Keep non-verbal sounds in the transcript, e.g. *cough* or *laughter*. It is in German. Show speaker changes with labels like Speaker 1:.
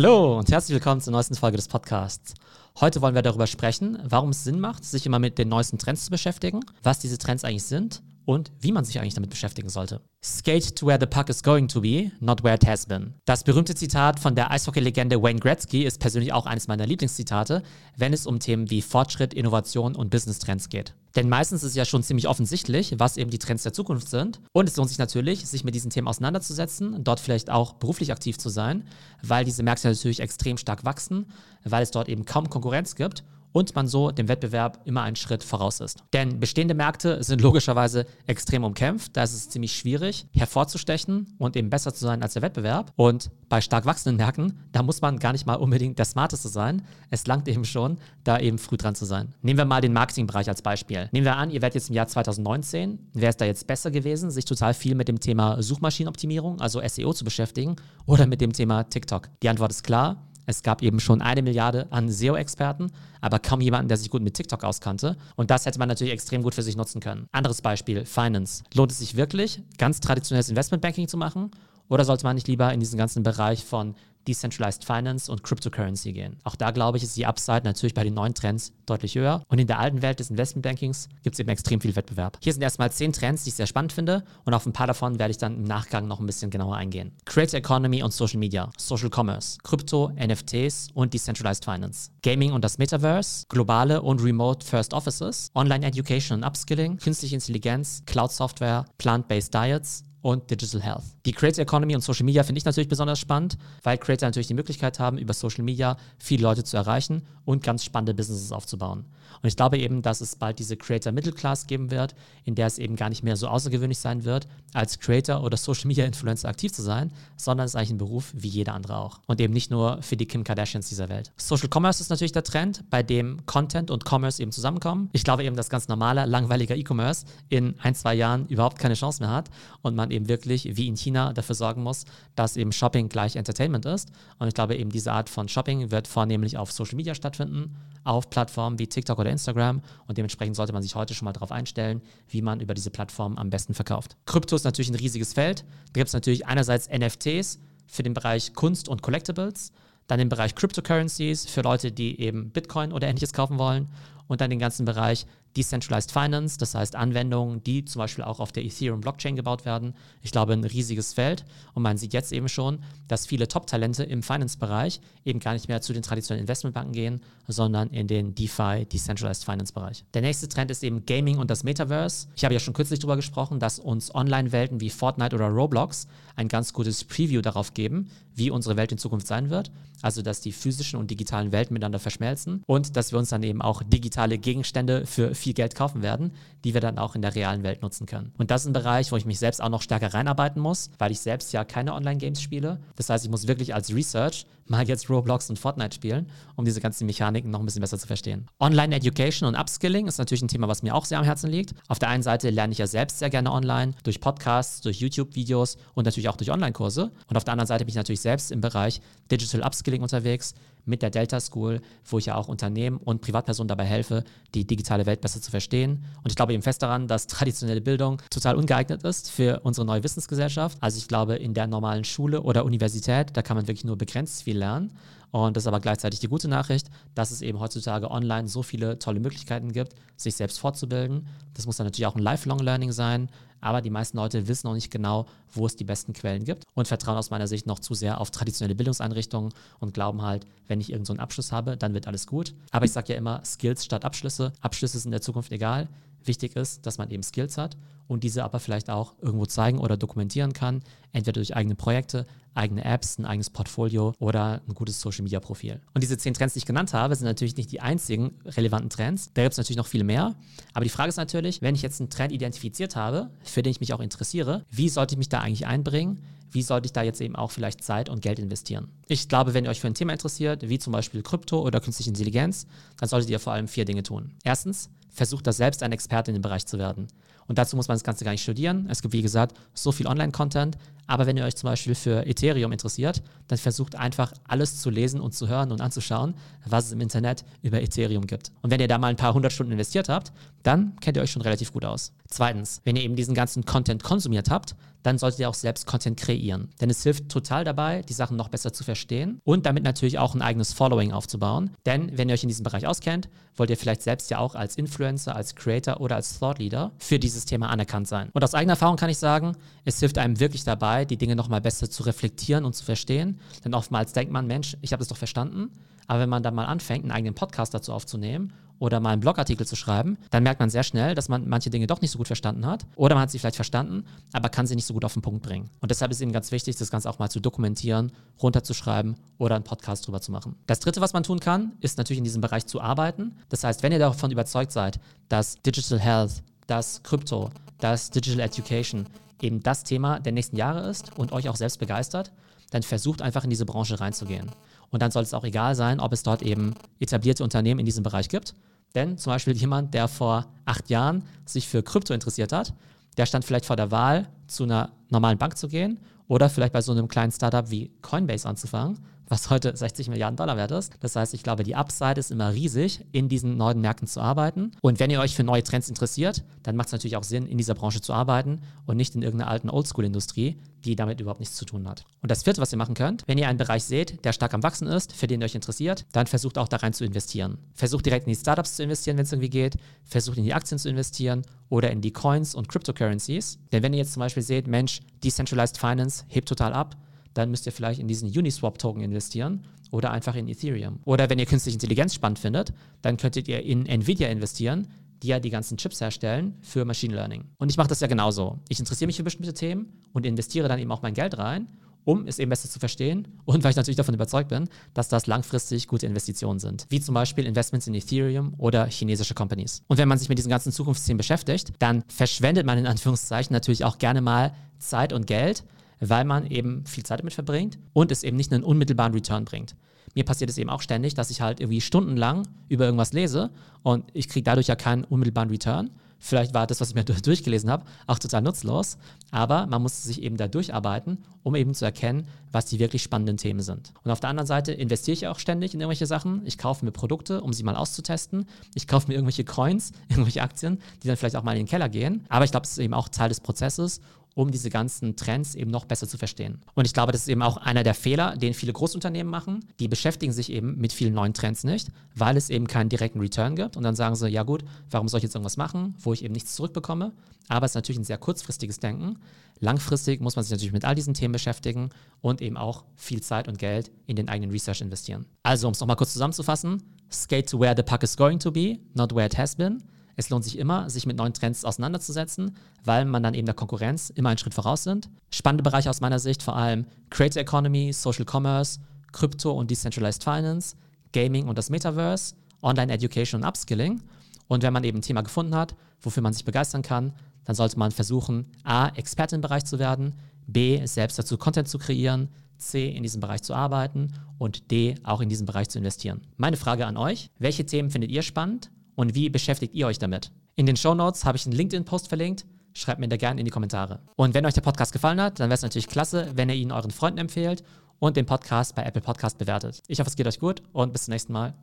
Speaker 1: Hallo und herzlich willkommen zur neuesten Folge des Podcasts. Heute wollen wir darüber sprechen, warum es Sinn macht, sich immer mit den neuesten Trends zu beschäftigen, was diese Trends eigentlich sind und wie man sich eigentlich damit beschäftigen sollte. Skate to where the puck is going to be, not where it has been. Das berühmte Zitat von der Eishockey-Legende Wayne Gretzky ist persönlich auch eines meiner Lieblingszitate, wenn es um Themen wie Fortschritt, Innovation und Business-Trends geht. Denn meistens ist es ja schon ziemlich offensichtlich, was eben die Trends der Zukunft sind. Und es lohnt sich natürlich, sich mit diesen Themen auseinanderzusetzen, dort vielleicht auch beruflich aktiv zu sein, weil diese Märkte natürlich extrem stark wachsen, weil es dort eben kaum Konkurrenz gibt und man so dem Wettbewerb immer einen Schritt voraus ist. Denn bestehende Märkte sind logischerweise extrem umkämpft, da ist es ziemlich schwierig hervorzustechen und eben besser zu sein als der Wettbewerb. Und bei stark wachsenden Märkten, da muss man gar nicht mal unbedingt der Smarteste sein. Es langt eben schon, da eben früh dran zu sein. Nehmen wir mal den Marketingbereich als Beispiel. Nehmen wir an, ihr werdet jetzt im Jahr 2019, wäre es da jetzt besser gewesen, sich total viel mit dem Thema Suchmaschinenoptimierung, also SEO zu beschäftigen oder mit dem Thema TikTok? Die Antwort ist klar, es gab eben schon eine Milliarde an SEO-Experten, aber kaum jemanden, der sich gut mit TikTok auskannte. Und das hätte man natürlich extrem gut für sich nutzen können. Anderes Beispiel, Finance. Lohnt es sich wirklich, ganz traditionelles Investmentbanking zu machen? Oder sollte man nicht lieber in diesen ganzen Bereich von Decentralized Finance und Cryptocurrency gehen. Auch da glaube ich, ist die Upside natürlich bei den neuen Trends deutlich höher. Und in der alten Welt des Investmentbankings gibt es eben extrem viel Wettbewerb. Hier sind erstmal zehn Trends, die ich sehr spannend finde. Und auf ein paar davon werde ich dann im Nachgang noch ein bisschen genauer eingehen. Creator Economy und Social Media, Social Commerce, Krypto, NFTs und Decentralized Finance. Gaming und das Metaverse, globale und remote First Offices, Online Education und Upskilling, künstliche Intelligenz, Cloud Software, Plant-Based Diets, und Digital Health. Die Creator Economy und Social Media finde ich natürlich besonders spannend, weil Creator natürlich die Möglichkeit haben, über Social Media viele Leute zu erreichen und ganz spannende Businesses aufzubauen. Und ich glaube eben, dass es bald diese Creator Middle Class geben wird, in der es eben gar nicht mehr so außergewöhnlich sein wird, als Creator oder Social Media Influencer aktiv zu sein, sondern es ist eigentlich ein Beruf wie jeder andere auch. Und eben nicht nur für die Kim Kardashians dieser Welt. Social Commerce ist natürlich der Trend, bei dem Content und Commerce eben zusammenkommen. Ich glaube eben, dass ganz normaler, langweiliger E-Commerce in ein, zwei Jahren überhaupt keine Chance mehr hat und man eben wirklich wie in China dafür sorgen muss, dass eben Shopping gleich Entertainment ist. Und ich glaube eben, diese Art von Shopping wird vornehmlich auf Social Media stattfinden, auf Plattformen wie TikTok oder Instagram. Und dementsprechend sollte man sich heute schon mal darauf einstellen, wie man über diese Plattformen am besten verkauft. Krypto ist natürlich ein riesiges Feld. Da gibt es natürlich einerseits NFTs für den Bereich Kunst und Collectibles, dann den Bereich Cryptocurrencies für Leute, die eben Bitcoin oder ähnliches kaufen wollen und dann den ganzen Bereich Decentralized Finance, das heißt Anwendungen, die zum Beispiel auch auf der Ethereum-Blockchain gebaut werden. Ich glaube, ein riesiges Feld. Und man sieht jetzt eben schon, dass viele Top-Talente im Finance-Bereich eben gar nicht mehr zu den traditionellen Investmentbanken gehen, sondern in den DeFi, Decentralized Finance-Bereich. Der nächste Trend ist eben Gaming und das Metaverse. Ich habe ja schon kürzlich darüber gesprochen, dass uns Online-Welten wie Fortnite oder Roblox ein ganz gutes Preview darauf geben, wie unsere Welt in Zukunft sein wird. Also, dass die physischen und digitalen Welten miteinander verschmelzen und dass wir uns dann eben auch digitale Gegenstände für viel Geld kaufen werden, die wir dann auch in der realen Welt nutzen können. Und das ist ein Bereich, wo ich mich selbst auch noch stärker reinarbeiten muss, weil ich selbst ja keine Online-Games spiele. Das heißt, ich muss wirklich als Research mal jetzt Roblox und Fortnite spielen, um diese ganzen Mechaniken noch ein bisschen besser zu verstehen. Online-Education und Upskilling ist natürlich ein Thema, was mir auch sehr am Herzen liegt. Auf der einen Seite lerne ich ja selbst sehr gerne online, durch Podcasts, durch YouTube-Videos und natürlich auch durch Online-Kurse. Und auf der anderen Seite bin ich natürlich selbst im Bereich Digital Upskilling unterwegs mit der Delta School, wo ich ja auch Unternehmen und Privatpersonen dabei helfe, die digitale Welt besser zu verstehen. Und ich glaube eben fest daran, dass traditionelle Bildung total ungeeignet ist für unsere neue Wissensgesellschaft. Also ich glaube, in der normalen Schule oder Universität, da kann man wirklich nur begrenzt viel lernen. Und das ist aber gleichzeitig die gute Nachricht, dass es eben heutzutage online so viele tolle Möglichkeiten gibt, sich selbst fortzubilden. Das muss dann natürlich auch ein Lifelong Learning sein, aber die meisten Leute wissen noch nicht genau, wo es die besten Quellen gibt und vertrauen aus meiner Sicht noch zu sehr auf traditionelle Bildungseinrichtungen und glauben halt, wenn ich irgendeinen so Abschluss habe, dann wird alles gut. Aber ich sage ja immer, Skills statt Abschlüsse. Abschlüsse sind in der Zukunft egal. Wichtig ist, dass man eben Skills hat und diese aber vielleicht auch irgendwo zeigen oder dokumentieren kann, entweder durch eigene Projekte, eigene Apps, ein eigenes Portfolio oder ein gutes Social Media Profil. Und diese zehn Trends, die ich genannt habe, sind natürlich nicht die einzigen relevanten Trends. Da gibt es natürlich noch viel mehr. Aber die Frage ist natürlich, wenn ich jetzt einen Trend identifiziert habe, für den ich mich auch interessiere, wie sollte ich mich da eigentlich einbringen? Wie sollte ich da jetzt eben auch vielleicht Zeit und Geld investieren? Ich glaube, wenn ihr euch für ein Thema interessiert, wie zum Beispiel Krypto oder künstliche Intelligenz, dann solltet ihr vor allem vier Dinge tun. Erstens, versucht da selbst ein Experte in dem Bereich zu werden. Und dazu muss man das Ganze gar nicht studieren. Es gibt, wie gesagt, so viel Online-Content. Aber wenn ihr euch zum Beispiel für Ethereum interessiert, dann versucht einfach alles zu lesen und zu hören und anzuschauen, was es im Internet über Ethereum gibt. Und wenn ihr da mal ein paar hundert Stunden investiert habt, dann kennt ihr euch schon relativ gut aus. Zweitens, wenn ihr eben diesen ganzen Content konsumiert habt, dann solltet ihr auch selbst Content kreieren. Denn es hilft total dabei, die Sachen noch besser zu verstehen und damit natürlich auch ein eigenes Following aufzubauen. Denn wenn ihr euch in diesem Bereich auskennt, wollt ihr vielleicht selbst ja auch als Influencer, als Creator oder als Thought Leader für dieses Thema anerkannt sein. Und aus eigener Erfahrung kann ich sagen, es hilft einem wirklich dabei, die Dinge nochmal besser zu reflektieren und zu verstehen. Denn oftmals denkt man, Mensch, ich habe es doch verstanden. Aber wenn man dann mal anfängt, einen eigenen Podcast dazu aufzunehmen oder mal einen Blogartikel zu schreiben, dann merkt man sehr schnell, dass man manche Dinge doch nicht so gut verstanden hat. Oder man hat sie vielleicht verstanden, aber kann sie nicht so gut auf den Punkt bringen. Und deshalb ist eben ganz wichtig, das Ganze auch mal zu dokumentieren, runterzuschreiben oder einen Podcast drüber zu machen. Das dritte, was man tun kann, ist natürlich in diesem Bereich zu arbeiten. Das heißt, wenn ihr davon überzeugt seid, dass Digital Health, dass Krypto, dass Digital Education eben das Thema der nächsten Jahre ist und euch auch selbst begeistert, dann versucht einfach in diese Branche reinzugehen. Und dann soll es auch egal sein, ob es dort eben etablierte Unternehmen in diesem Bereich gibt. Denn zum Beispiel jemand, der vor acht Jahren sich für Krypto interessiert hat, der stand vielleicht vor der Wahl, zu einer normalen Bank zu gehen oder vielleicht bei so einem kleinen Startup wie Coinbase anzufangen was heute 60 Milliarden Dollar wert ist. Das heißt, ich glaube, die Upside ist immer riesig, in diesen neuen Märkten zu arbeiten. Und wenn ihr euch für neue Trends interessiert, dann macht es natürlich auch Sinn, in dieser Branche zu arbeiten und nicht in irgendeiner alten Oldschool-Industrie, die damit überhaupt nichts zu tun hat. Und das vierte, was ihr machen könnt, wenn ihr einen Bereich seht, der stark am Wachsen ist, für den ihr euch interessiert, dann versucht auch da rein zu investieren. Versucht direkt in die Startups zu investieren, wenn es irgendwie geht. Versucht in die Aktien zu investieren oder in die Coins und Cryptocurrencies. Denn wenn ihr jetzt zum Beispiel seht, Mensch, Decentralized Finance hebt total ab, dann müsst ihr vielleicht in diesen Uniswap-Token investieren oder einfach in Ethereum. Oder wenn ihr künstliche Intelligenz spannend findet, dann könntet ihr in Nvidia investieren, die ja die ganzen Chips herstellen für Machine Learning. Und ich mache das ja genauso. Ich interessiere mich für bestimmte Themen und investiere dann eben auch mein Geld rein, um es eben besser zu verstehen und weil ich natürlich davon überzeugt bin, dass das langfristig gute Investitionen sind. Wie zum Beispiel Investments in Ethereum oder chinesische Companies. Und wenn man sich mit diesen ganzen Zukunftsthemen beschäftigt, dann verschwendet man in Anführungszeichen natürlich auch gerne mal Zeit und Geld, weil man eben viel Zeit damit verbringt und es eben nicht einen unmittelbaren Return bringt. Mir passiert es eben auch ständig, dass ich halt irgendwie stundenlang über irgendwas lese und ich kriege dadurch ja keinen unmittelbaren Return. Vielleicht war das, was ich mir *laughs* durchgelesen habe, auch total nutzlos, aber man muss sich eben da durcharbeiten, um eben zu erkennen, was die wirklich spannenden Themen sind. Und auf der anderen Seite investiere ich auch ständig in irgendwelche Sachen. Ich kaufe mir Produkte, um sie mal auszutesten. Ich kaufe mir irgendwelche Coins, *laughs* irgendwelche Aktien, die dann vielleicht auch mal in den Keller gehen. Aber ich glaube, es ist eben auch Teil des Prozesses um diese ganzen Trends eben noch besser zu verstehen. Und ich glaube, das ist eben auch einer der Fehler, den viele Großunternehmen machen. Die beschäftigen sich eben mit vielen neuen Trends nicht, weil es eben keinen direkten Return gibt. Und dann sagen sie, ja gut, warum soll ich jetzt irgendwas machen, wo ich eben nichts zurückbekomme? Aber es ist natürlich ein sehr kurzfristiges Denken. Langfristig muss man sich natürlich mit all diesen Themen beschäftigen und eben auch viel Zeit und Geld in den eigenen Research investieren. Also, um es nochmal kurz zusammenzufassen, skate to where the puck is going to be, not where it has been. Es lohnt sich immer, sich mit neuen Trends auseinanderzusetzen, weil man dann eben der Konkurrenz immer einen Schritt voraus sind. Spannende Bereiche aus meiner Sicht vor allem Creator Economy, Social Commerce, Krypto und Decentralized Finance, Gaming und das Metaverse, Online Education und Upskilling. Und wenn man eben ein Thema gefunden hat, wofür man sich begeistern kann, dann sollte man versuchen, A, Experte im Bereich zu werden, B, selbst dazu Content zu kreieren, C, in diesem Bereich zu arbeiten und D, auch in diesem Bereich zu investieren. Meine Frage an euch, welche Themen findet ihr spannend und wie beschäftigt ihr euch damit? In den Show Notes habe ich einen LinkedIn-Post verlinkt. Schreibt mir da gerne in die Kommentare. Und wenn euch der Podcast gefallen hat, dann wäre es natürlich klasse, wenn ihr ihn euren Freunden empfehlt und den Podcast bei Apple Podcast bewertet. Ich hoffe, es geht euch gut und bis zum nächsten Mal.